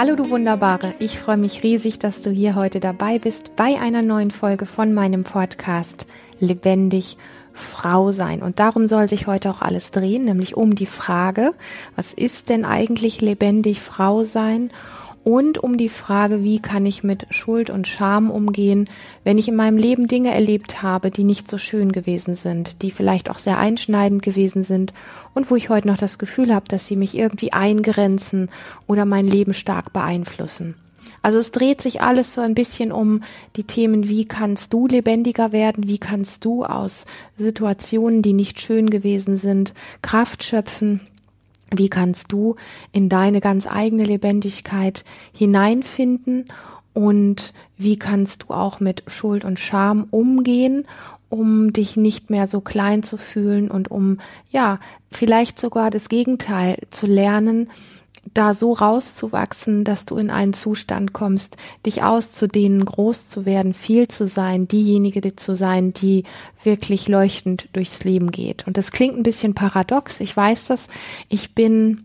Hallo du Wunderbare, ich freue mich riesig, dass du hier heute dabei bist bei einer neuen Folge von meinem Podcast Lebendig Frau sein. Und darum soll sich heute auch alles drehen, nämlich um die Frage, was ist denn eigentlich lebendig Frau sein? Und um die Frage, wie kann ich mit Schuld und Scham umgehen, wenn ich in meinem Leben Dinge erlebt habe, die nicht so schön gewesen sind, die vielleicht auch sehr einschneidend gewesen sind und wo ich heute noch das Gefühl habe, dass sie mich irgendwie eingrenzen oder mein Leben stark beeinflussen. Also es dreht sich alles so ein bisschen um die Themen, wie kannst du lebendiger werden, wie kannst du aus Situationen, die nicht schön gewesen sind, Kraft schöpfen, wie kannst du in deine ganz eigene Lebendigkeit hineinfinden? Und wie kannst du auch mit Schuld und Scham umgehen, um dich nicht mehr so klein zu fühlen und um, ja, vielleicht sogar das Gegenteil zu lernen, da so rauszuwachsen, dass du in einen Zustand kommst, dich auszudehnen, groß zu werden, viel zu sein, diejenige zu sein, die wirklich leuchtend durchs Leben geht. Und das klingt ein bisschen paradox, ich weiß das. Ich bin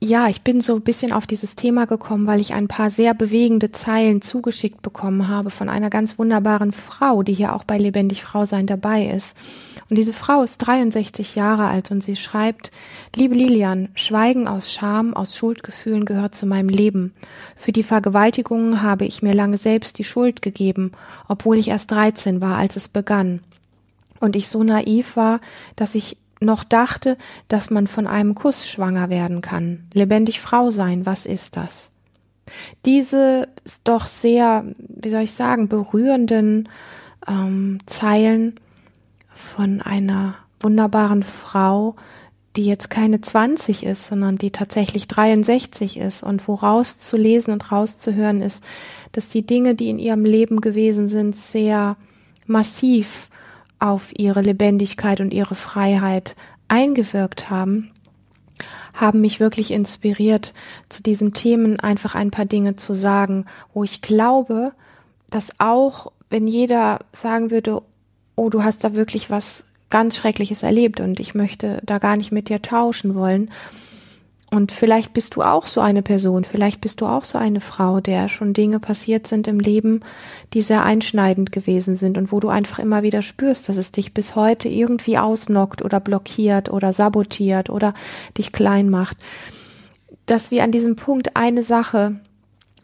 ja, ich bin so ein bisschen auf dieses Thema gekommen, weil ich ein paar sehr bewegende Zeilen zugeschickt bekommen habe von einer ganz wunderbaren Frau, die hier auch bei Lebendig Frau sein dabei ist. Und diese Frau ist 63 Jahre alt und sie schreibt, liebe Lilian, Schweigen aus Scham, aus Schuldgefühlen gehört zu meinem Leben. Für die Vergewaltigungen habe ich mir lange selbst die Schuld gegeben, obwohl ich erst 13 war, als es begann. Und ich so naiv war, dass ich noch dachte, dass man von einem Kuss schwanger werden kann. Lebendig Frau sein, was ist das? Diese doch sehr, wie soll ich sagen, berührenden ähm, Zeilen von einer wunderbaren Frau, die jetzt keine 20 ist, sondern die tatsächlich 63 ist. Und woraus zu lesen und rauszuhören ist, dass die Dinge, die in ihrem Leben gewesen sind, sehr massiv auf ihre Lebendigkeit und ihre Freiheit eingewirkt haben, haben mich wirklich inspiriert, zu diesen Themen einfach ein paar Dinge zu sagen, wo ich glaube, dass auch wenn jeder sagen würde, oh, du hast da wirklich was ganz Schreckliches erlebt und ich möchte da gar nicht mit dir tauschen wollen. Und vielleicht bist du auch so eine Person, vielleicht bist du auch so eine Frau, der schon Dinge passiert sind im Leben, die sehr einschneidend gewesen sind und wo du einfach immer wieder spürst, dass es dich bis heute irgendwie ausnockt oder blockiert oder sabotiert oder dich klein macht. Dass wir an diesem Punkt eine Sache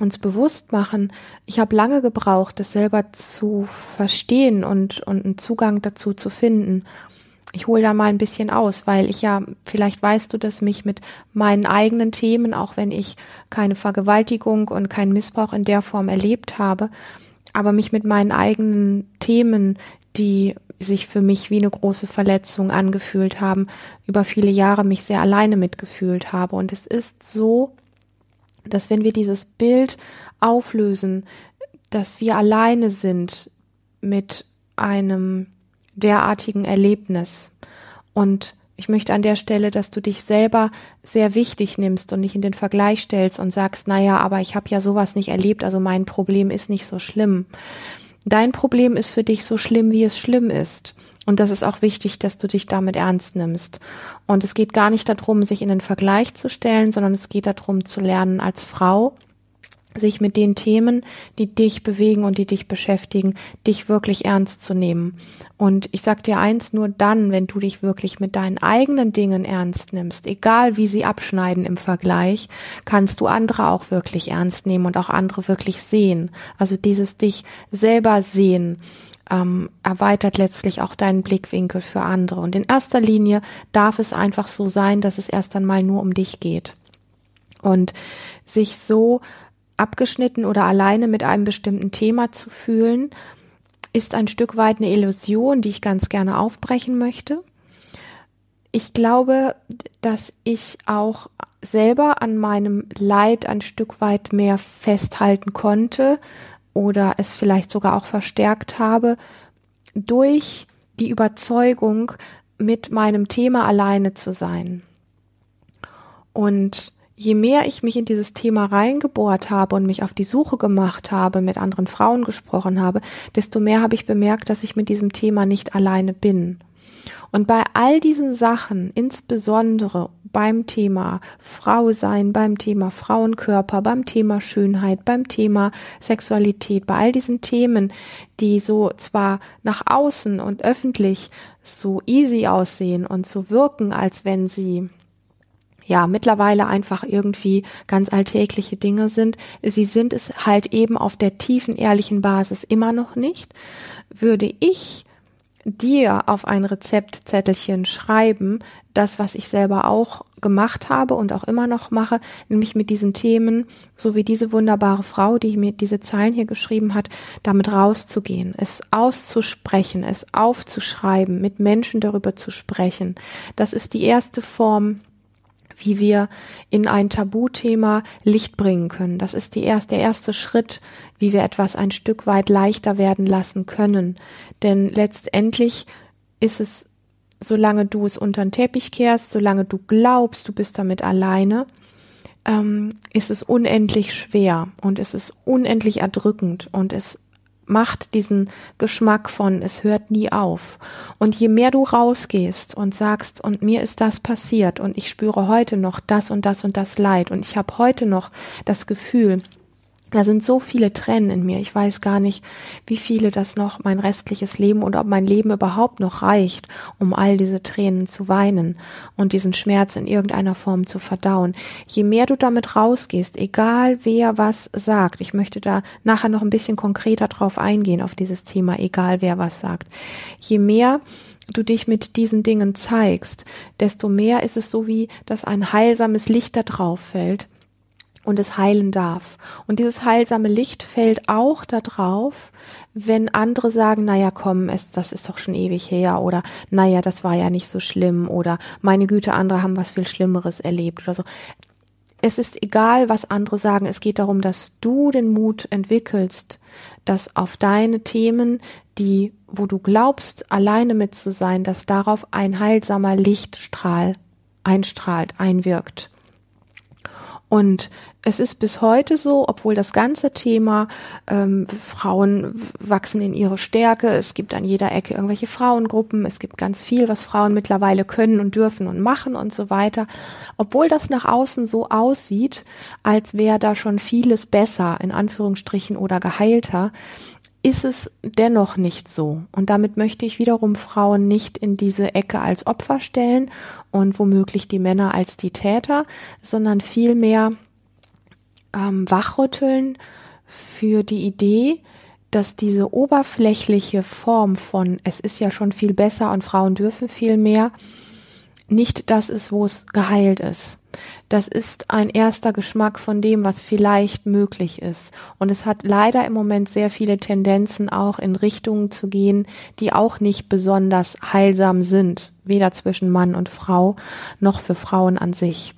uns bewusst machen, ich habe lange gebraucht, das selber zu verstehen und, und einen Zugang dazu zu finden. Ich hole da mal ein bisschen aus, weil ich ja, vielleicht weißt du, dass mich mit meinen eigenen Themen, auch wenn ich keine Vergewaltigung und keinen Missbrauch in der Form erlebt habe, aber mich mit meinen eigenen Themen, die sich für mich wie eine große Verletzung angefühlt haben, über viele Jahre mich sehr alleine mitgefühlt habe. Und es ist so, dass wenn wir dieses Bild auflösen, dass wir alleine sind mit einem derartigen Erlebnis und ich möchte an der Stelle, dass du dich selber sehr wichtig nimmst und nicht in den Vergleich stellst und sagst, naja, aber ich habe ja sowas nicht erlebt, also mein Problem ist nicht so schlimm. Dein Problem ist für dich so schlimm, wie es schlimm ist. Und das ist auch wichtig, dass du dich damit ernst nimmst. Und es geht gar nicht darum, sich in den Vergleich zu stellen, sondern es geht darum zu lernen, als Frau sich mit den Themen, die dich bewegen und die dich beschäftigen, dich wirklich ernst zu nehmen. Und ich sag dir eins, nur dann, wenn du dich wirklich mit deinen eigenen Dingen ernst nimmst, egal wie sie abschneiden im Vergleich, kannst du andere auch wirklich ernst nehmen und auch andere wirklich sehen. Also dieses dich selber sehen ähm, erweitert letztlich auch deinen Blickwinkel für andere. Und in erster Linie darf es einfach so sein, dass es erst einmal nur um dich geht. Und sich so abgeschnitten oder alleine mit einem bestimmten Thema zu fühlen, ist ein Stück weit eine Illusion, die ich ganz gerne aufbrechen möchte. Ich glaube, dass ich auch selber an meinem Leid ein Stück weit mehr festhalten konnte oder es vielleicht sogar auch verstärkt habe durch die Überzeugung, mit meinem Thema alleine zu sein. Und je mehr ich mich in dieses Thema reingebohrt habe und mich auf die Suche gemacht habe, mit anderen Frauen gesprochen habe, desto mehr habe ich bemerkt, dass ich mit diesem Thema nicht alleine bin. Und bei all diesen Sachen, insbesondere beim Thema Frau sein, beim Thema Frauenkörper, beim Thema Schönheit, beim Thema Sexualität, bei all diesen Themen, die so zwar nach außen und öffentlich so easy aussehen und so wirken, als wenn sie ja mittlerweile einfach irgendwie ganz alltägliche Dinge sind. Sie sind es halt eben auf der tiefen, ehrlichen Basis immer noch nicht. Würde ich dir auf ein Rezeptzettelchen schreiben, das, was ich selber auch gemacht habe und auch immer noch mache, nämlich mit diesen Themen, so wie diese wunderbare Frau, die mir diese Zeilen hier geschrieben hat, damit rauszugehen, es auszusprechen, es aufzuschreiben, mit Menschen darüber zu sprechen. Das ist die erste Form, wie wir in ein Tabuthema Licht bringen können. Das ist die erste, der erste Schritt, wie wir etwas ein Stück weit leichter werden lassen können. Denn letztendlich ist es, solange du es unter den Teppich kehrst, solange du glaubst, du bist damit alleine, ähm, ist es unendlich schwer und es ist unendlich erdrückend und es macht diesen Geschmack von, es hört nie auf. Und je mehr du rausgehst und sagst, und mir ist das passiert und ich spüre heute noch das und das und das Leid und ich habe heute noch das Gefühl, da sind so viele Tränen in mir. Ich weiß gar nicht, wie viele das noch mein restliches Leben und ob mein Leben überhaupt noch reicht, um all diese Tränen zu weinen und diesen Schmerz in irgendeiner Form zu verdauen. Je mehr du damit rausgehst, egal wer was sagt, ich möchte da nachher noch ein bisschen konkreter drauf eingehen auf dieses Thema, egal wer was sagt. Je mehr du dich mit diesen Dingen zeigst, desto mehr ist es so wie, dass ein heilsames Licht da drauf fällt und es heilen darf. Und dieses heilsame Licht fällt auch darauf, wenn andere sagen, naja, komm, es, das ist doch schon ewig her oder naja, das war ja nicht so schlimm oder meine Güte, andere haben was viel Schlimmeres erlebt oder so. Es ist egal, was andere sagen. Es geht darum, dass du den Mut entwickelst, dass auf deine Themen, die, wo du glaubst, alleine mit zu sein, dass darauf ein heilsamer Lichtstrahl einstrahlt, einwirkt. Und es ist bis heute so, obwohl das ganze Thema ähm, Frauen wachsen in ihre Stärke, es gibt an jeder Ecke irgendwelche Frauengruppen, es gibt ganz viel, was Frauen mittlerweile können und dürfen und machen und so weiter. Obwohl das nach außen so aussieht, als wäre da schon vieles besser, in Anführungsstrichen, oder geheilter, ist es dennoch nicht so. Und damit möchte ich wiederum Frauen nicht in diese Ecke als Opfer stellen und womöglich die Männer als die Täter, sondern vielmehr ähm, wachrütteln für die Idee, dass diese oberflächliche Form von es ist ja schon viel besser und Frauen dürfen viel mehr nicht das ist, wo es geheilt ist. Das ist ein erster Geschmack von dem, was vielleicht möglich ist. Und es hat leider im Moment sehr viele Tendenzen auch in Richtungen zu gehen, die auch nicht besonders heilsam sind, weder zwischen Mann und Frau noch für Frauen an sich.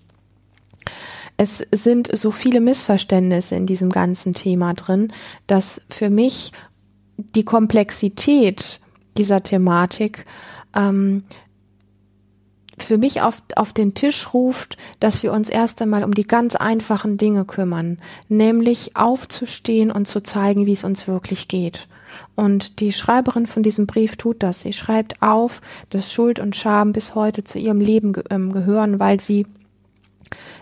Es sind so viele Missverständnisse in diesem ganzen Thema drin, dass für mich die Komplexität dieser Thematik ähm, für mich auf, auf den Tisch ruft, dass wir uns erst einmal um die ganz einfachen Dinge kümmern, nämlich aufzustehen und zu zeigen, wie es uns wirklich geht. Und die Schreiberin von diesem Brief tut das. Sie schreibt auf, dass Schuld und Scham bis heute zu ihrem Leben ähm, gehören, weil sie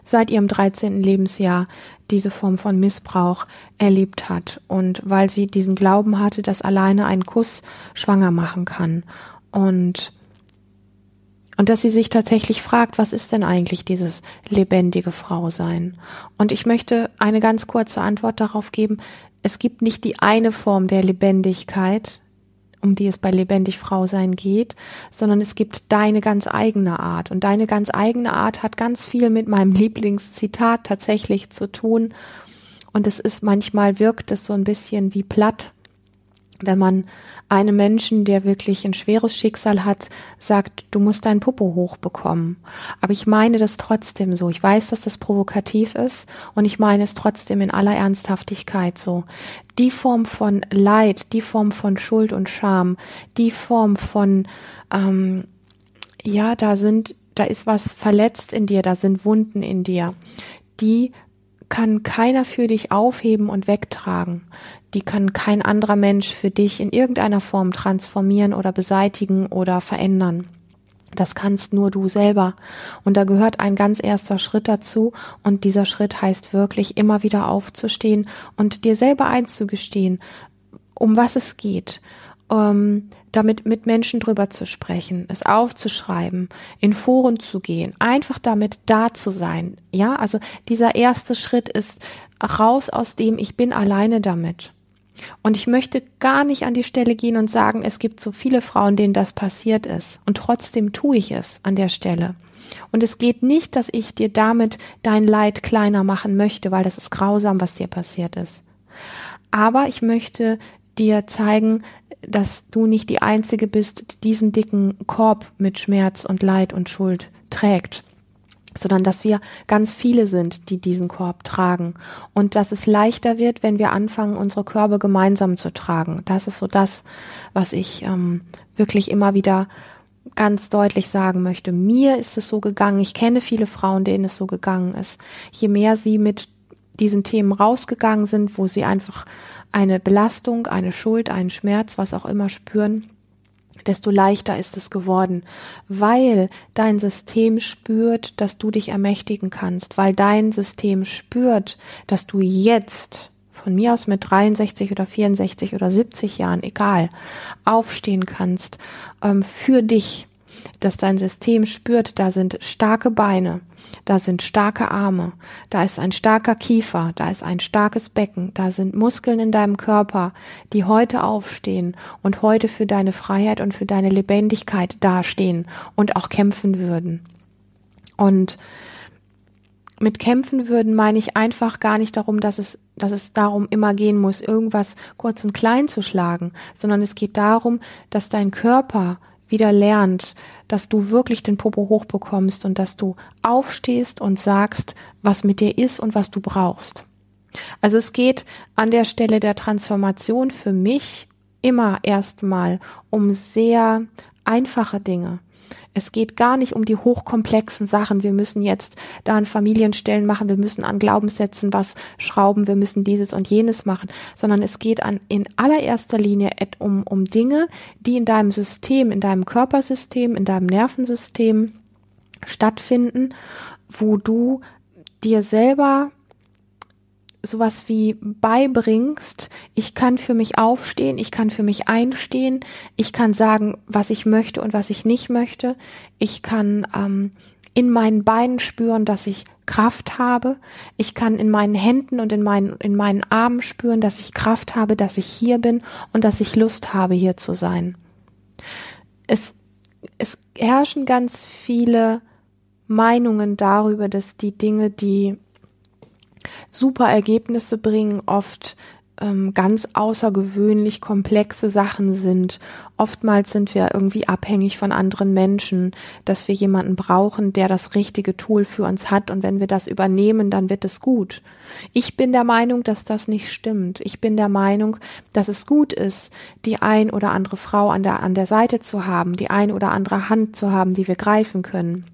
seit ihrem 13. Lebensjahr diese Form von Missbrauch erlebt hat und weil sie diesen Glauben hatte, dass alleine ein Kuss schwanger machen kann. Und und dass sie sich tatsächlich fragt, was ist denn eigentlich dieses lebendige Frausein? Und ich möchte eine ganz kurze Antwort darauf geben. Es gibt nicht die eine Form der Lebendigkeit, um die es bei lebendig Frausein geht, sondern es gibt deine ganz eigene Art. Und deine ganz eigene Art hat ganz viel mit meinem Lieblingszitat tatsächlich zu tun. Und es ist manchmal wirkt es so ein bisschen wie platt, wenn man einem Menschen, der wirklich ein schweres Schicksal hat, sagt, du musst dein Popo hochbekommen. Aber ich meine das trotzdem so. Ich weiß, dass das provokativ ist und ich meine es trotzdem in aller Ernsthaftigkeit so. Die Form von Leid, die Form von Schuld und Scham, die Form von, ähm, ja, da sind, da ist was verletzt in dir, da sind Wunden in dir, die kann keiner für dich aufheben und wegtragen die kann kein anderer Mensch für dich in irgendeiner Form transformieren oder beseitigen oder verändern. Das kannst nur du selber. Und da gehört ein ganz erster Schritt dazu. Und dieser Schritt heißt wirklich immer wieder aufzustehen und dir selber einzugestehen, um was es geht. Ähm, damit mit Menschen drüber zu sprechen, es aufzuschreiben, in Foren zu gehen, einfach damit da zu sein. Ja, also dieser erste Schritt ist raus aus dem, ich bin alleine damit. Und ich möchte gar nicht an die Stelle gehen und sagen, es gibt so viele Frauen, denen das passiert ist. Und trotzdem tue ich es an der Stelle. Und es geht nicht, dass ich dir damit dein Leid kleiner machen möchte, weil das ist grausam, was dir passiert ist. Aber ich möchte dir zeigen, dass du nicht die Einzige bist, die diesen dicken Korb mit Schmerz und Leid und Schuld trägt sondern dass wir ganz viele sind, die diesen Korb tragen und dass es leichter wird, wenn wir anfangen, unsere Körbe gemeinsam zu tragen. Das ist so das, was ich ähm, wirklich immer wieder ganz deutlich sagen möchte. Mir ist es so gegangen. Ich kenne viele Frauen, denen es so gegangen ist. Je mehr sie mit diesen Themen rausgegangen sind, wo sie einfach eine Belastung, eine Schuld, einen Schmerz, was auch immer spüren, desto leichter ist es geworden, weil dein System spürt, dass du dich ermächtigen kannst, weil dein System spürt, dass du jetzt von mir aus mit 63 oder 64 oder 70 Jahren, egal, aufstehen kannst ähm, für dich, dass dein System spürt, da sind starke Beine, da sind starke Arme, da ist ein starker Kiefer, da ist ein starkes Becken, da sind Muskeln in deinem Körper, die heute aufstehen und heute für deine Freiheit und für deine Lebendigkeit dastehen und auch kämpfen würden. Und mit kämpfen würden meine ich einfach gar nicht darum, dass es, dass es darum immer gehen muss, irgendwas kurz und klein zu schlagen, sondern es geht darum, dass dein Körper wieder lernt, dass du wirklich den Popo hochbekommst und dass du aufstehst und sagst, was mit dir ist und was du brauchst. Also es geht an der Stelle der Transformation für mich immer erstmal um sehr einfache Dinge. Es geht gar nicht um die hochkomplexen Sachen. Wir müssen jetzt da an Familienstellen machen, wir müssen an Glaubenssätzen was schrauben, wir müssen dieses und jenes machen, sondern es geht an, in allererster Linie um, um Dinge, die in deinem System, in deinem Körpersystem, in deinem Nervensystem stattfinden, wo du dir selber sowas wie beibringst, ich kann für mich aufstehen, ich kann für mich einstehen, ich kann sagen, was ich möchte und was ich nicht möchte, ich kann ähm, in meinen Beinen spüren, dass ich Kraft habe, ich kann in meinen Händen und in meinen, in meinen Armen spüren, dass ich Kraft habe, dass ich hier bin und dass ich Lust habe, hier zu sein. Es, es herrschen ganz viele Meinungen darüber, dass die Dinge, die super Ergebnisse bringen, oft ähm, ganz außergewöhnlich komplexe Sachen sind. Oftmals sind wir irgendwie abhängig von anderen Menschen, dass wir jemanden brauchen, der das richtige Tool für uns hat und wenn wir das übernehmen, dann wird es gut. Ich bin der Meinung, dass das nicht stimmt. Ich bin der Meinung, dass es gut ist, die ein oder andere Frau an der, an der Seite zu haben, die ein oder andere Hand zu haben, die wir greifen können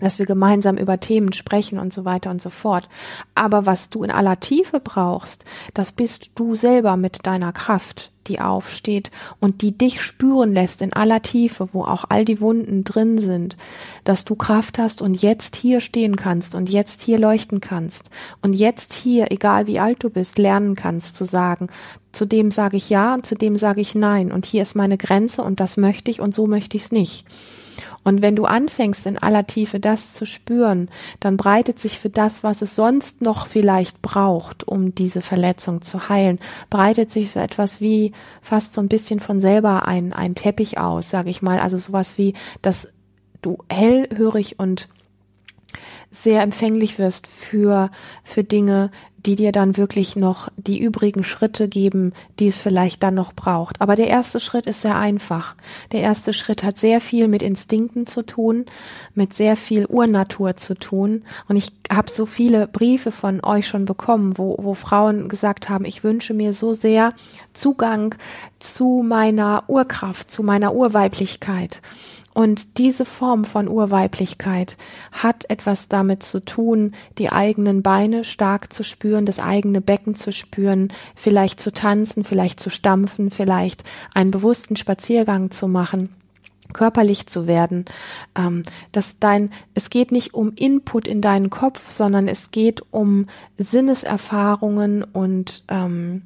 dass wir gemeinsam über Themen sprechen und so weiter und so fort. Aber was du in aller Tiefe brauchst, das bist du selber mit deiner Kraft, die aufsteht und die dich spüren lässt in aller Tiefe, wo auch all die Wunden drin sind, dass du Kraft hast und jetzt hier stehen kannst und jetzt hier leuchten kannst und jetzt hier, egal wie alt du bist, lernen kannst zu sagen, zu dem sage ich ja und zu dem sage ich nein und hier ist meine Grenze und das möchte ich und so möchte ich es nicht. Und wenn du anfängst, in aller Tiefe das zu spüren, dann breitet sich für das, was es sonst noch vielleicht braucht, um diese Verletzung zu heilen, breitet sich so etwas wie fast so ein bisschen von selber ein, ein Teppich aus, sage ich mal. Also sowas wie, dass du hellhörig und sehr empfänglich wirst für, für Dinge, die dir dann wirklich noch die übrigen Schritte geben, die es vielleicht dann noch braucht. Aber der erste Schritt ist sehr einfach. Der erste Schritt hat sehr viel mit Instinkten zu tun, mit sehr viel Urnatur zu tun. Und ich habe so viele Briefe von euch schon bekommen, wo, wo Frauen gesagt haben, ich wünsche mir so sehr Zugang zu meiner Urkraft, zu meiner Urweiblichkeit. Und diese Form von Urweiblichkeit hat etwas damit zu tun, die eigenen Beine stark zu spüren, das eigene Becken zu spüren, vielleicht zu tanzen, vielleicht zu stampfen, vielleicht einen bewussten Spaziergang zu machen körperlich zu werden, ähm, dass dein, es geht nicht um Input in deinen Kopf, sondern es geht um Sinneserfahrungen und ähm,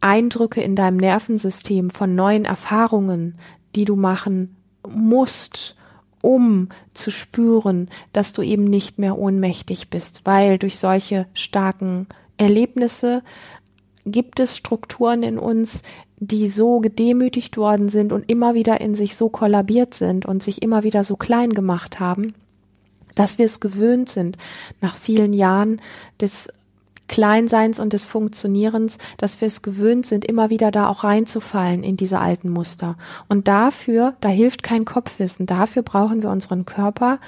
Eindrücke in deinem Nervensystem von neuen Erfahrungen, die du machen musst, um zu spüren, dass du eben nicht mehr ohnmächtig bist, weil durch solche starken Erlebnisse gibt es Strukturen in uns, die so gedemütigt worden sind und immer wieder in sich so kollabiert sind und sich immer wieder so klein gemacht haben, dass wir es gewöhnt sind, nach vielen Jahren des Kleinseins und des Funktionierens, dass wir es gewöhnt sind, immer wieder da auch reinzufallen in diese alten Muster. Und dafür, da hilft kein Kopfwissen, dafür brauchen wir unseren Körper,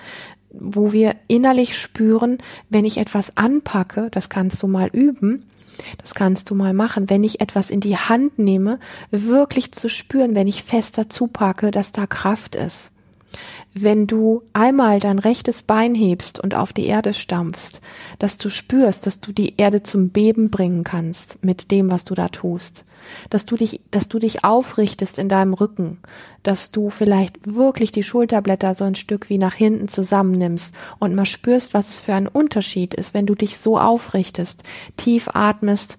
wo wir innerlich spüren, wenn ich etwas anpacke, das kannst du mal üben, das kannst du mal machen, wenn ich etwas in die Hand nehme, wirklich zu spüren, wenn ich fest dazu packe, dass da Kraft ist. Wenn du einmal dein rechtes Bein hebst und auf die Erde stampfst, dass du spürst, dass du die Erde zum Beben bringen kannst mit dem, was du da tust. Dass du dich, dass du dich aufrichtest in deinem Rücken, dass du vielleicht wirklich die Schulterblätter so ein Stück wie nach hinten zusammennimmst und mal spürst, was es für ein Unterschied ist, wenn du dich so aufrichtest, tief atmest,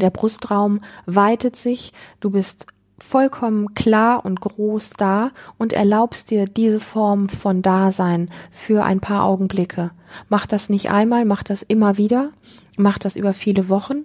der Brustraum weitet sich, du bist vollkommen klar und groß da und erlaubst dir diese Form von Dasein für ein paar Augenblicke. Mach das nicht einmal, mach das immer wieder macht das über viele Wochen.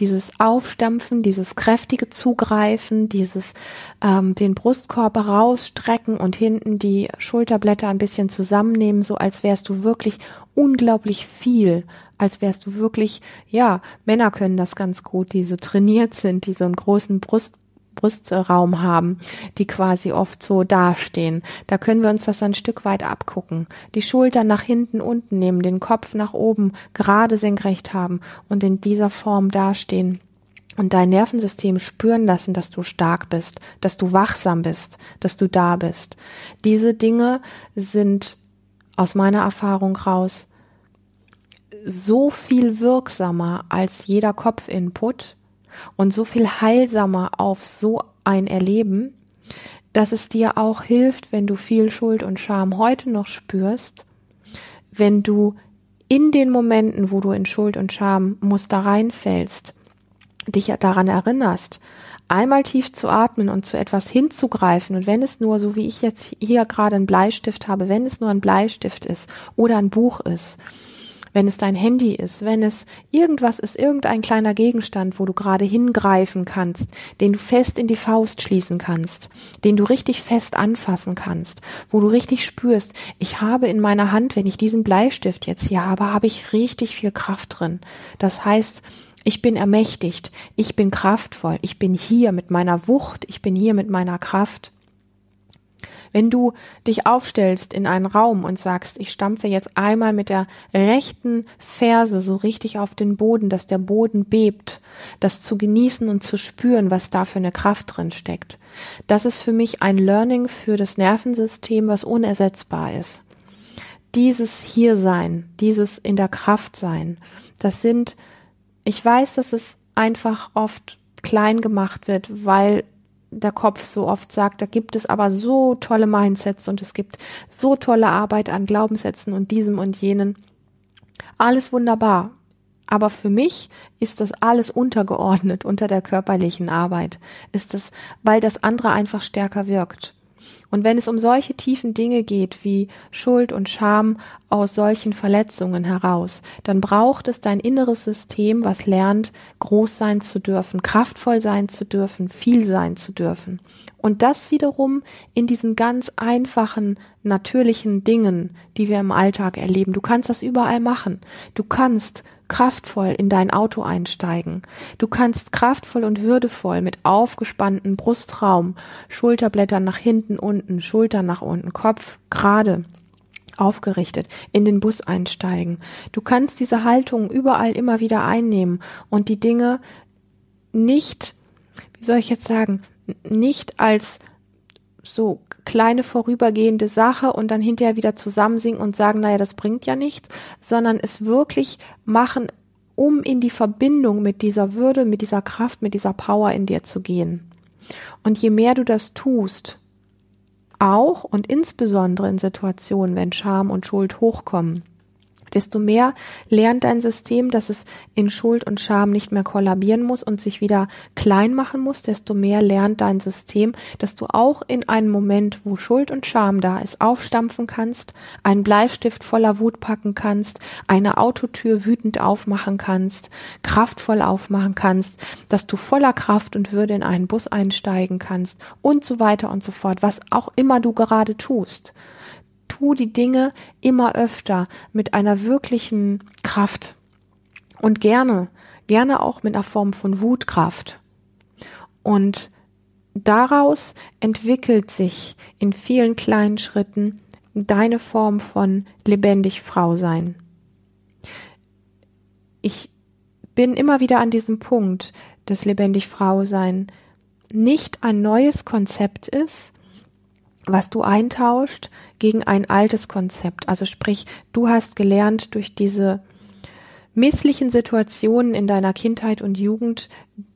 Dieses Aufstampfen, dieses kräftige Zugreifen, dieses ähm, den Brustkorb rausstrecken und hinten die Schulterblätter ein bisschen zusammennehmen, so als wärst du wirklich unglaublich viel, als wärst du wirklich, ja, Männer können das ganz gut, die so trainiert sind, die so einen großen Brust Brustraum haben, die quasi oft so dastehen. Da können wir uns das ein Stück weit abgucken. Die Schultern nach hinten unten nehmen, den Kopf nach oben gerade senkrecht haben und in dieser Form dastehen und dein Nervensystem spüren lassen, dass du stark bist, dass du wachsam bist, dass du da bist. Diese Dinge sind aus meiner Erfahrung raus so viel wirksamer als jeder Kopfinput, und so viel heilsamer auf so ein Erleben, dass es dir auch hilft, wenn du viel Schuld und Scham heute noch spürst, wenn du in den Momenten, wo du in Schuld und Schammuster reinfällst, dich daran erinnerst, einmal tief zu atmen und zu etwas hinzugreifen. Und wenn es nur, so wie ich jetzt hier gerade einen Bleistift habe, wenn es nur ein Bleistift ist oder ein Buch ist wenn es dein Handy ist, wenn es irgendwas ist, irgendein kleiner Gegenstand, wo du gerade hingreifen kannst, den du fest in die Faust schließen kannst, den du richtig fest anfassen kannst, wo du richtig spürst, ich habe in meiner Hand, wenn ich diesen Bleistift jetzt hier habe, habe ich richtig viel Kraft drin. Das heißt, ich bin ermächtigt, ich bin kraftvoll, ich bin hier mit meiner Wucht, ich bin hier mit meiner Kraft. Wenn du dich aufstellst in einen Raum und sagst, ich stampfe jetzt einmal mit der rechten Ferse so richtig auf den Boden, dass der Boden bebt, das zu genießen und zu spüren, was da für eine Kraft drin steckt. Das ist für mich ein Learning für das Nervensystem, was unersetzbar ist. Dieses Hiersein, dieses in der Kraft sein, das sind, ich weiß, dass es einfach oft klein gemacht wird, weil der Kopf so oft sagt, da gibt es aber so tolle Mindsets und es gibt so tolle Arbeit an Glaubenssätzen und diesem und jenen. Alles wunderbar. Aber für mich ist das alles untergeordnet unter der körperlichen Arbeit. Ist es, weil das andere einfach stärker wirkt. Und wenn es um solche tiefen Dinge geht wie Schuld und Scham aus solchen Verletzungen heraus, dann braucht es dein inneres System, was lernt, groß sein zu dürfen, kraftvoll sein zu dürfen, viel sein zu dürfen. Und das wiederum in diesen ganz einfachen, natürlichen Dingen, die wir im Alltag erleben. Du kannst das überall machen. Du kannst kraftvoll in dein Auto einsteigen. Du kannst kraftvoll und würdevoll mit aufgespanntem Brustraum, Schulterblättern nach hinten unten, Schultern nach unten, Kopf gerade aufgerichtet in den Bus einsteigen. Du kannst diese Haltung überall immer wieder einnehmen und die Dinge nicht, wie soll ich jetzt sagen, nicht als so kleine vorübergehende Sache und dann hinterher wieder zusammensingen und sagen, naja, das bringt ja nichts, sondern es wirklich machen, um in die Verbindung mit dieser Würde, mit dieser Kraft, mit dieser Power in dir zu gehen. Und je mehr du das tust, auch und insbesondere in Situationen, wenn Scham und Schuld hochkommen desto mehr lernt dein System, dass es in Schuld und Scham nicht mehr kollabieren muss und sich wieder klein machen muss, desto mehr lernt dein System, dass du auch in einem Moment, wo Schuld und Scham da ist, aufstampfen kannst, einen Bleistift voller Wut packen kannst, eine Autotür wütend aufmachen kannst, kraftvoll aufmachen kannst, dass du voller Kraft und Würde in einen Bus einsteigen kannst und so weiter und so fort, was auch immer du gerade tust tu die Dinge immer öfter mit einer wirklichen Kraft und gerne, gerne auch mit einer Form von Wutkraft. Und daraus entwickelt sich in vielen kleinen Schritten deine Form von lebendig Frau sein. Ich bin immer wieder an diesem Punkt, dass lebendig Frau sein nicht ein neues Konzept ist, was du eintauscht gegen ein altes Konzept. Also sprich, du hast gelernt durch diese misslichen Situationen in deiner Kindheit und Jugend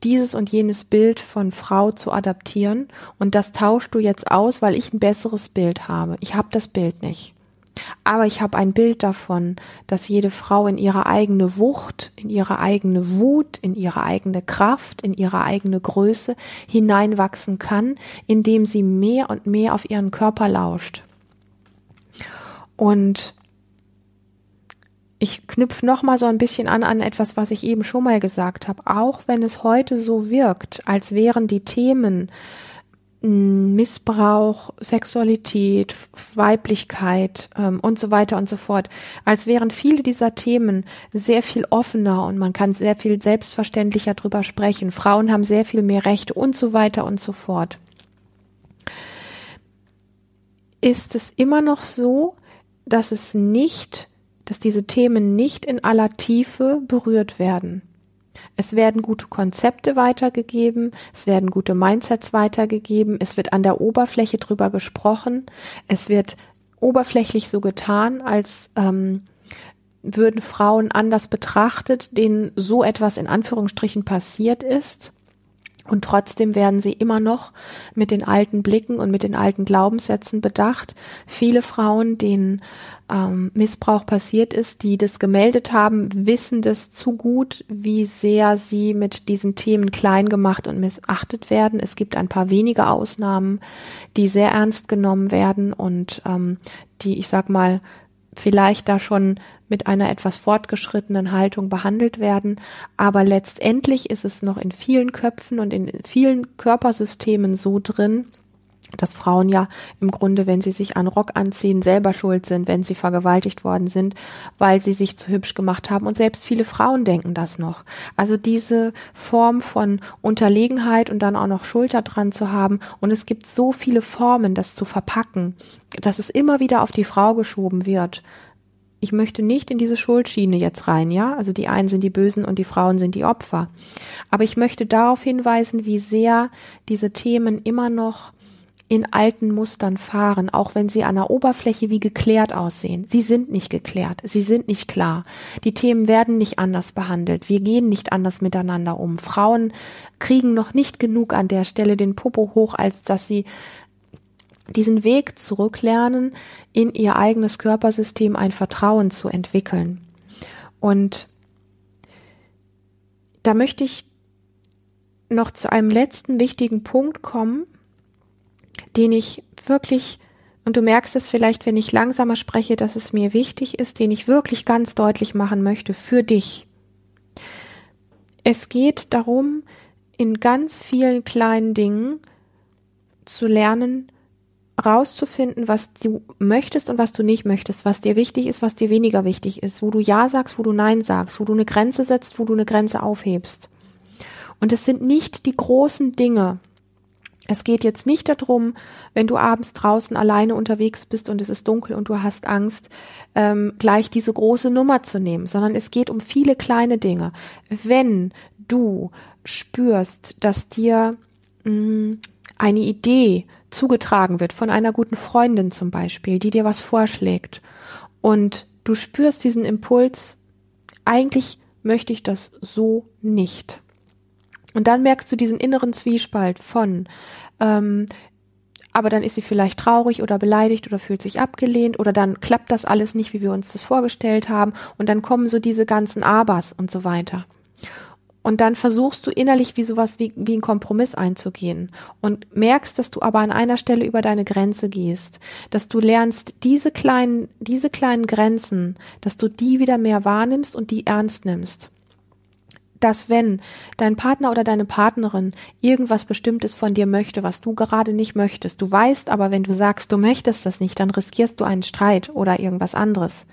dieses und jenes Bild von Frau zu adaptieren und das tauschst du jetzt aus, weil ich ein besseres Bild habe. Ich habe das Bild nicht. Aber ich habe ein Bild davon, dass jede Frau in ihre eigene Wucht, in ihre eigene Wut, in ihre eigene Kraft, in ihre eigene Größe hineinwachsen kann, indem sie mehr und mehr auf ihren Körper lauscht. Und ich knüpfe noch mal so ein bisschen an an etwas, was ich eben schon mal gesagt habe. Auch wenn es heute so wirkt, als wären die Themen Missbrauch, Sexualität, Weiblichkeit ähm, und so weiter und so fort, als wären viele dieser Themen sehr viel offener und man kann sehr viel selbstverständlicher drüber sprechen. Frauen haben sehr viel mehr Rechte und so weiter und so fort. Ist es immer noch so, dass es nicht, dass diese Themen nicht in aller Tiefe berührt werden? Es werden gute Konzepte weitergegeben, es werden gute Mindsets weitergegeben, es wird an der Oberfläche drüber gesprochen, es wird oberflächlich so getan, als ähm, würden Frauen anders betrachtet, denen so etwas in Anführungsstrichen passiert ist. Und trotzdem werden sie immer noch mit den alten Blicken und mit den alten Glaubenssätzen bedacht. Viele Frauen, denen ähm, Missbrauch passiert ist, die das gemeldet haben, wissen das zu gut, wie sehr sie mit diesen Themen klein gemacht und missachtet werden. Es gibt ein paar wenige Ausnahmen, die sehr ernst genommen werden und ähm, die, ich sag mal, vielleicht da schon mit einer etwas fortgeschrittenen Haltung behandelt werden. Aber letztendlich ist es noch in vielen Köpfen und in vielen Körpersystemen so drin, dass Frauen ja im Grunde, wenn sie sich einen Rock anziehen, selber schuld sind, wenn sie vergewaltigt worden sind, weil sie sich zu hübsch gemacht haben. Und selbst viele Frauen denken das noch. Also diese Form von Unterlegenheit und dann auch noch Schulter dran zu haben. Und es gibt so viele Formen, das zu verpacken, dass es immer wieder auf die Frau geschoben wird ich möchte nicht in diese Schuldschiene jetzt rein, ja? Also die einen sind die Bösen und die Frauen sind die Opfer. Aber ich möchte darauf hinweisen, wie sehr diese Themen immer noch in alten Mustern fahren, auch wenn sie an der Oberfläche wie geklärt aussehen. Sie sind nicht geklärt, sie sind nicht klar. Die Themen werden nicht anders behandelt, wir gehen nicht anders miteinander um. Frauen kriegen noch nicht genug an der Stelle den Popo hoch, als dass sie diesen Weg zurücklernen, in ihr eigenes Körpersystem ein Vertrauen zu entwickeln. Und da möchte ich noch zu einem letzten wichtigen Punkt kommen, den ich wirklich, und du merkst es vielleicht, wenn ich langsamer spreche, dass es mir wichtig ist, den ich wirklich ganz deutlich machen möchte für dich. Es geht darum, in ganz vielen kleinen Dingen zu lernen, rauszufinden, was du möchtest und was du nicht möchtest, was dir wichtig ist, was dir weniger wichtig ist, wo du Ja sagst, wo du Nein sagst, wo du eine Grenze setzt, wo du eine Grenze aufhebst. Und es sind nicht die großen Dinge. Es geht jetzt nicht darum, wenn du abends draußen alleine unterwegs bist und es ist dunkel und du hast Angst, ähm, gleich diese große Nummer zu nehmen, sondern es geht um viele kleine Dinge. Wenn du spürst, dass dir mh, mm, eine Idee zugetragen wird, von einer guten Freundin zum Beispiel, die dir was vorschlägt und du spürst diesen Impuls, eigentlich möchte ich das so nicht. Und dann merkst du diesen inneren Zwiespalt von, ähm, aber dann ist sie vielleicht traurig oder beleidigt oder fühlt sich abgelehnt oder dann klappt das alles nicht, wie wir uns das vorgestellt haben und dann kommen so diese ganzen Abers und so weiter. Und dann versuchst du innerlich wie sowas wie, wie ein Kompromiss einzugehen und merkst, dass du aber an einer Stelle über deine Grenze gehst, dass du lernst, diese kleinen, diese kleinen Grenzen, dass du die wieder mehr wahrnimmst und die ernst nimmst dass wenn dein Partner oder deine Partnerin irgendwas Bestimmtes von dir möchte, was du gerade nicht möchtest, du weißt aber, wenn du sagst, du möchtest das nicht, dann riskierst du einen Streit oder irgendwas anderes,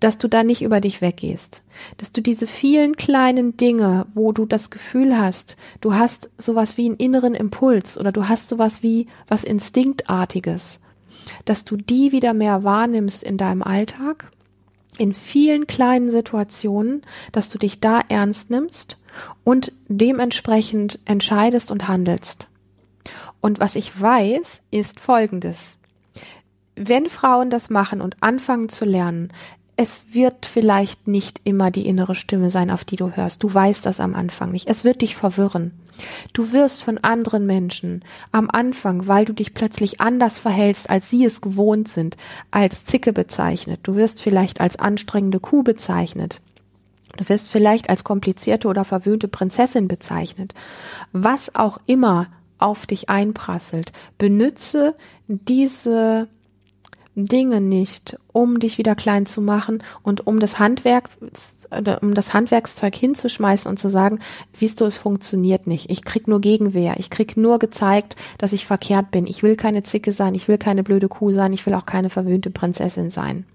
dass du da nicht über dich weggehst, dass du diese vielen kleinen Dinge, wo du das Gefühl hast, du hast sowas wie einen inneren Impuls oder du hast sowas wie was Instinktartiges, dass du die wieder mehr wahrnimmst in deinem Alltag in vielen kleinen Situationen, dass du dich da ernst nimmst und dementsprechend entscheidest und handelst. Und was ich weiß, ist Folgendes. Wenn Frauen das machen und anfangen zu lernen, es wird vielleicht nicht immer die innere Stimme sein, auf die du hörst. Du weißt das am Anfang nicht. Es wird dich verwirren. Du wirst von anderen Menschen am Anfang, weil du dich plötzlich anders verhältst, als sie es gewohnt sind, als Zicke bezeichnet. Du wirst vielleicht als anstrengende Kuh bezeichnet. Du wirst vielleicht als komplizierte oder verwöhnte Prinzessin bezeichnet. Was auch immer auf dich einprasselt, benütze diese Dinge nicht, um dich wieder klein zu machen und um das Handwerk, um das Handwerkszeug hinzuschmeißen und zu sagen, siehst du, es funktioniert nicht. Ich krieg nur Gegenwehr. Ich krieg nur gezeigt, dass ich verkehrt bin. Ich will keine Zicke sein. Ich will keine blöde Kuh sein. Ich will auch keine verwöhnte Prinzessin sein.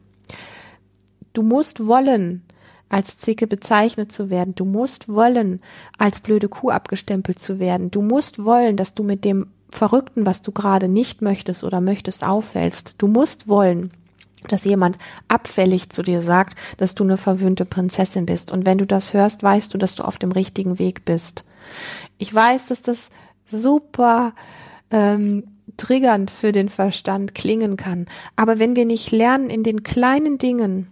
Du musst wollen, als Zicke bezeichnet zu werden. Du musst wollen, als blöde Kuh abgestempelt zu werden. Du musst wollen, dass du mit dem Verrückten, was du gerade nicht möchtest oder möchtest, auffällst. Du musst wollen, dass jemand abfällig zu dir sagt, dass du eine verwöhnte Prinzessin bist. Und wenn du das hörst, weißt du, dass du auf dem richtigen Weg bist. Ich weiß, dass das super ähm, triggernd für den Verstand klingen kann. Aber wenn wir nicht lernen, in den kleinen Dingen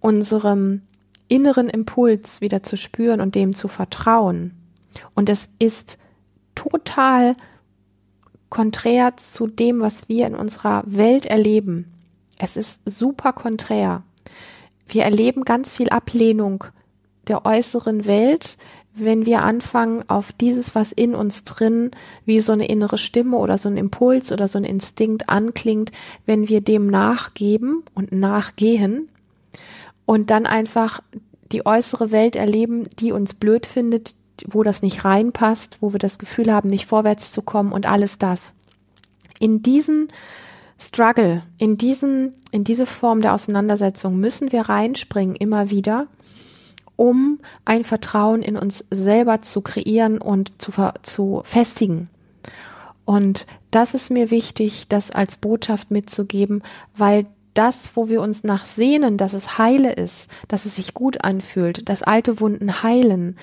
unserem inneren Impuls wieder zu spüren und dem zu vertrauen, und es ist total konträr zu dem, was wir in unserer Welt erleben. Es ist super konträr. Wir erleben ganz viel Ablehnung der äußeren Welt, wenn wir anfangen, auf dieses, was in uns drin, wie so eine innere Stimme oder so ein Impuls oder so ein Instinkt anklingt, wenn wir dem nachgeben und nachgehen und dann einfach die äußere Welt erleben, die uns blöd findet, wo das nicht reinpasst, wo wir das Gefühl haben, nicht vorwärts zu kommen und alles das. In diesen Struggle, in diesen, in diese Form der Auseinandersetzung müssen wir reinspringen immer wieder, um ein Vertrauen in uns selber zu kreieren und zu, zu festigen. Und das ist mir wichtig, das als Botschaft mitzugeben, weil das, wo wir uns nach sehnen, dass es heile ist, dass es sich gut anfühlt, dass alte Wunden heilen,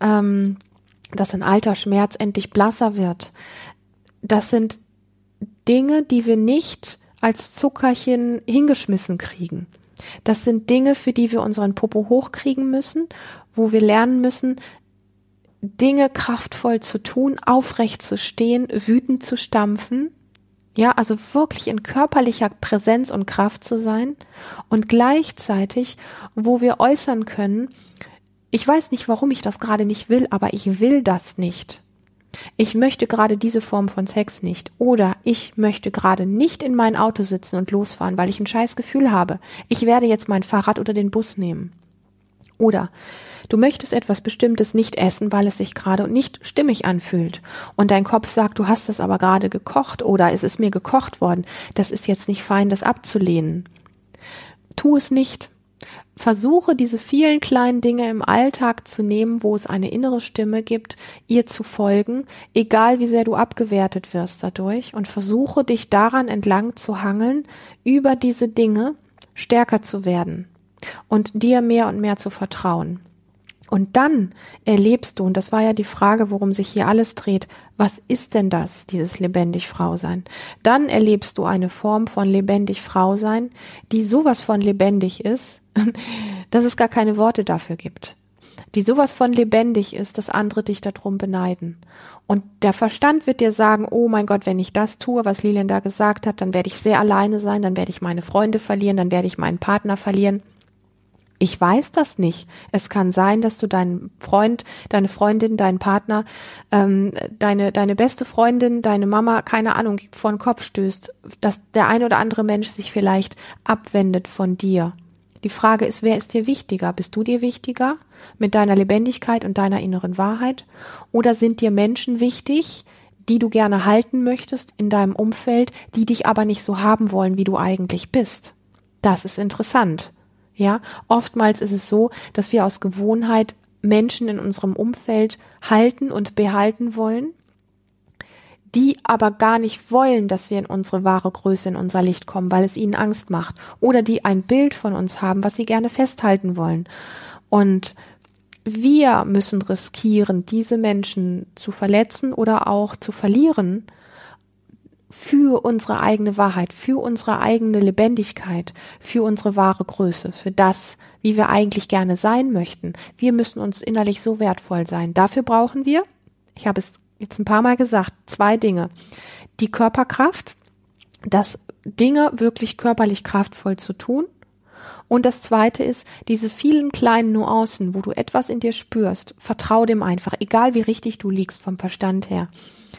ähm, dass ein alter Schmerz endlich blasser wird. Das sind Dinge, die wir nicht als Zuckerchen hingeschmissen kriegen. Das sind Dinge, für die wir unseren Popo hochkriegen müssen, wo wir lernen müssen, Dinge kraftvoll zu tun, aufrecht zu stehen, wütend zu stampfen. Ja, also wirklich in körperlicher Präsenz und Kraft zu sein und gleichzeitig, wo wir äußern können, ich weiß nicht, warum ich das gerade nicht will, aber ich will das nicht. Ich möchte gerade diese Form von Sex nicht. Oder ich möchte gerade nicht in mein Auto sitzen und losfahren, weil ich ein scheiß Gefühl habe. Ich werde jetzt mein Fahrrad oder den Bus nehmen. Oder du möchtest etwas Bestimmtes nicht essen, weil es sich gerade nicht stimmig anfühlt. Und dein Kopf sagt, du hast es aber gerade gekocht oder es ist mir gekocht worden. Das ist jetzt nicht fein, das abzulehnen. Tu es nicht versuche diese vielen kleinen Dinge im Alltag zu nehmen, wo es eine innere Stimme gibt, ihr zu folgen, egal wie sehr du abgewertet wirst dadurch, und versuche dich daran entlang zu hangeln, über diese Dinge stärker zu werden und dir mehr und mehr zu vertrauen. Und dann erlebst du, und das war ja die Frage, worum sich hier alles dreht, was ist denn das, dieses lebendig Frau sein? Dann erlebst du eine Form von lebendig Frau sein, die sowas von lebendig ist, dass es gar keine Worte dafür gibt. die sowas von lebendig ist, dass andere dich darum beneiden. Und der Verstand wird dir sagen, oh mein Gott, wenn ich das tue, was Lilian da gesagt hat, dann werde ich sehr alleine sein, dann werde ich meine Freunde verlieren, dann werde ich meinen Partner verlieren. Ich weiß das nicht. Es kann sein, dass du deinen Freund, deine Freundin, deinen Partner, ähm, deine, deine beste Freundin, deine Mama, keine Ahnung, vor den Kopf stößt, dass der ein oder andere Mensch sich vielleicht abwendet von dir. Die Frage ist, wer ist dir wichtiger? Bist du dir wichtiger mit deiner Lebendigkeit und deiner inneren Wahrheit? Oder sind dir Menschen wichtig, die du gerne halten möchtest in deinem Umfeld, die dich aber nicht so haben wollen, wie du eigentlich bist? Das ist interessant. Ja, oftmals ist es so, dass wir aus Gewohnheit Menschen in unserem Umfeld halten und behalten wollen, die aber gar nicht wollen, dass wir in unsere wahre Größe, in unser Licht kommen, weil es ihnen Angst macht. Oder die ein Bild von uns haben, was sie gerne festhalten wollen. Und wir müssen riskieren, diese Menschen zu verletzen oder auch zu verlieren, für unsere eigene Wahrheit, für unsere eigene Lebendigkeit, für unsere wahre Größe, für das, wie wir eigentlich gerne sein möchten. Wir müssen uns innerlich so wertvoll sein. Dafür brauchen wir, ich habe es jetzt ein paar Mal gesagt, zwei Dinge. Die Körperkraft, das Dinge wirklich körperlich kraftvoll zu tun. Und das zweite ist, diese vielen kleinen Nuancen, wo du etwas in dir spürst, vertrau dem einfach, egal wie richtig du liegst vom Verstand her.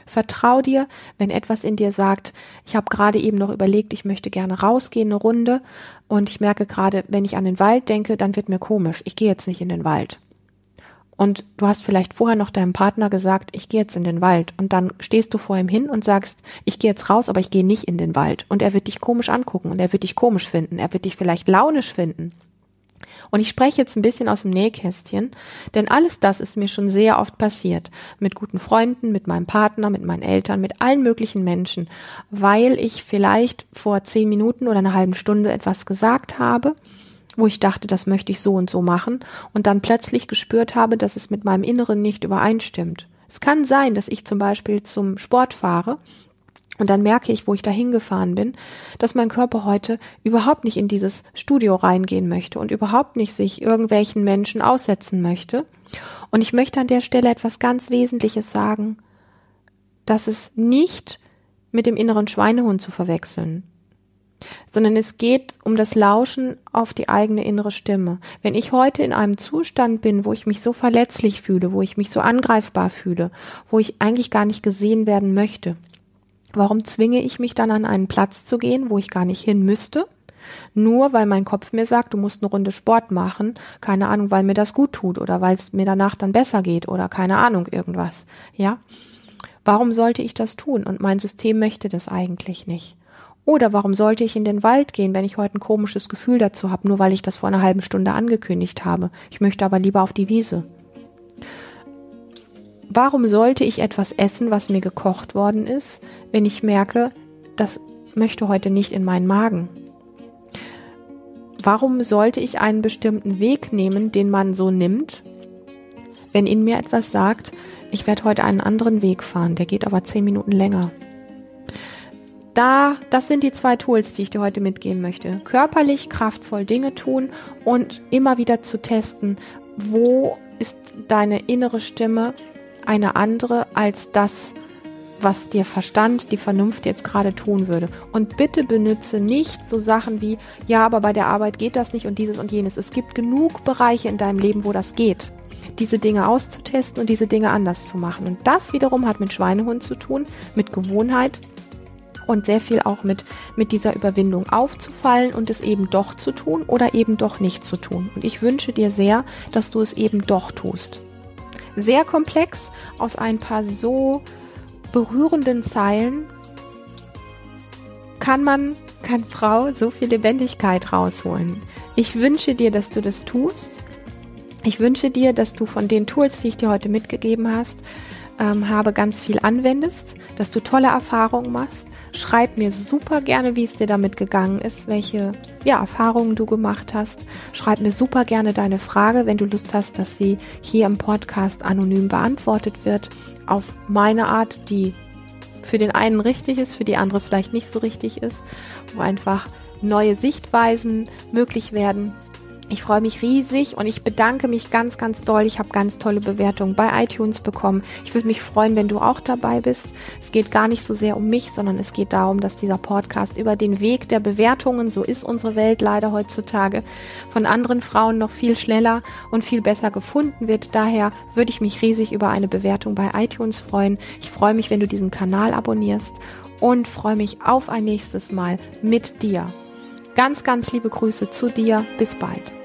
Vertrau dir, wenn etwas in dir sagt, ich habe gerade eben noch überlegt, ich möchte gerne rausgehen, eine Runde, und ich merke gerade, wenn ich an den Wald denke, dann wird mir komisch. Ich gehe jetzt nicht in den Wald. Und du hast vielleicht vorher noch deinem Partner gesagt, ich gehe jetzt in den Wald. Und dann stehst du vor ihm hin und sagst, ich gehe jetzt raus, aber ich gehe nicht in den Wald. Und er wird dich komisch angucken und er wird dich komisch finden. Er wird dich vielleicht launisch finden. Und ich spreche jetzt ein bisschen aus dem Nähkästchen, denn alles das ist mir schon sehr oft passiert. Mit guten Freunden, mit meinem Partner, mit meinen Eltern, mit allen möglichen Menschen, weil ich vielleicht vor zehn Minuten oder einer halben Stunde etwas gesagt habe, wo ich dachte, das möchte ich so und so machen und dann plötzlich gespürt habe, dass es mit meinem Inneren nicht übereinstimmt. Es kann sein, dass ich zum Beispiel zum Sport fahre und dann merke ich, wo ich da hingefahren bin, dass mein Körper heute überhaupt nicht in dieses Studio reingehen möchte und überhaupt nicht sich irgendwelchen Menschen aussetzen möchte. Und ich möchte an der Stelle etwas ganz Wesentliches sagen, dass es nicht mit dem inneren Schweinehund zu verwechseln, sondern es geht um das Lauschen auf die eigene innere Stimme. Wenn ich heute in einem Zustand bin, wo ich mich so verletzlich fühle, wo ich mich so angreifbar fühle, wo ich eigentlich gar nicht gesehen werden möchte, Warum zwinge ich mich dann an einen Platz zu gehen, wo ich gar nicht hin müsste? Nur weil mein Kopf mir sagt, du musst eine Runde Sport machen, keine Ahnung, weil mir das gut tut oder weil es mir danach dann besser geht oder keine Ahnung irgendwas. Ja? Warum sollte ich das tun? Und mein System möchte das eigentlich nicht. Oder warum sollte ich in den Wald gehen, wenn ich heute ein komisches Gefühl dazu habe, nur weil ich das vor einer halben Stunde angekündigt habe? Ich möchte aber lieber auf die Wiese. Warum sollte ich etwas essen, was mir gekocht worden ist, wenn ich merke, das möchte heute nicht in meinen Magen? Warum sollte ich einen bestimmten Weg nehmen, den man so nimmt, wenn in mir etwas sagt, ich werde heute einen anderen Weg fahren, der geht aber zehn Minuten länger? Da, das sind die zwei Tools, die ich dir heute mitgeben möchte. Körperlich kraftvoll Dinge tun und immer wieder zu testen, wo ist deine innere Stimme, eine andere als das, was dir Verstand, die Vernunft jetzt gerade tun würde. Und bitte benütze nicht so Sachen wie, ja, aber bei der Arbeit geht das nicht und dieses und jenes. Es gibt genug Bereiche in deinem Leben, wo das geht. Diese Dinge auszutesten und diese Dinge anders zu machen. Und das wiederum hat mit Schweinehund zu tun, mit Gewohnheit und sehr viel auch mit, mit dieser Überwindung aufzufallen und es eben doch zu tun oder eben doch nicht zu tun. Und ich wünsche dir sehr, dass du es eben doch tust sehr komplex aus ein paar so berührenden Zeilen kann man, kann Frau so viel Lebendigkeit rausholen. Ich wünsche dir, dass du das tust. Ich wünsche dir, dass du von den Tools, die ich dir heute mitgegeben hast, ähm, habe, ganz viel anwendest, dass du tolle Erfahrungen machst. Schreib mir super gerne, wie es dir damit gegangen ist, welche ja, Erfahrungen du gemacht hast. Schreib mir super gerne deine Frage, wenn du Lust hast, dass sie hier im Podcast anonym beantwortet wird, auf meine Art, die für den einen richtig ist, für die andere vielleicht nicht so richtig ist, wo einfach neue Sichtweisen möglich werden. Ich freue mich riesig und ich bedanke mich ganz, ganz doll. Ich habe ganz tolle Bewertungen bei iTunes bekommen. Ich würde mich freuen, wenn du auch dabei bist. Es geht gar nicht so sehr um mich, sondern es geht darum, dass dieser Podcast über den Weg der Bewertungen, so ist unsere Welt leider heutzutage, von anderen Frauen noch viel schneller und viel besser gefunden wird. Daher würde ich mich riesig über eine Bewertung bei iTunes freuen. Ich freue mich, wenn du diesen Kanal abonnierst und freue mich auf ein nächstes Mal mit dir. Ganz, ganz liebe Grüße zu dir. Bis bald.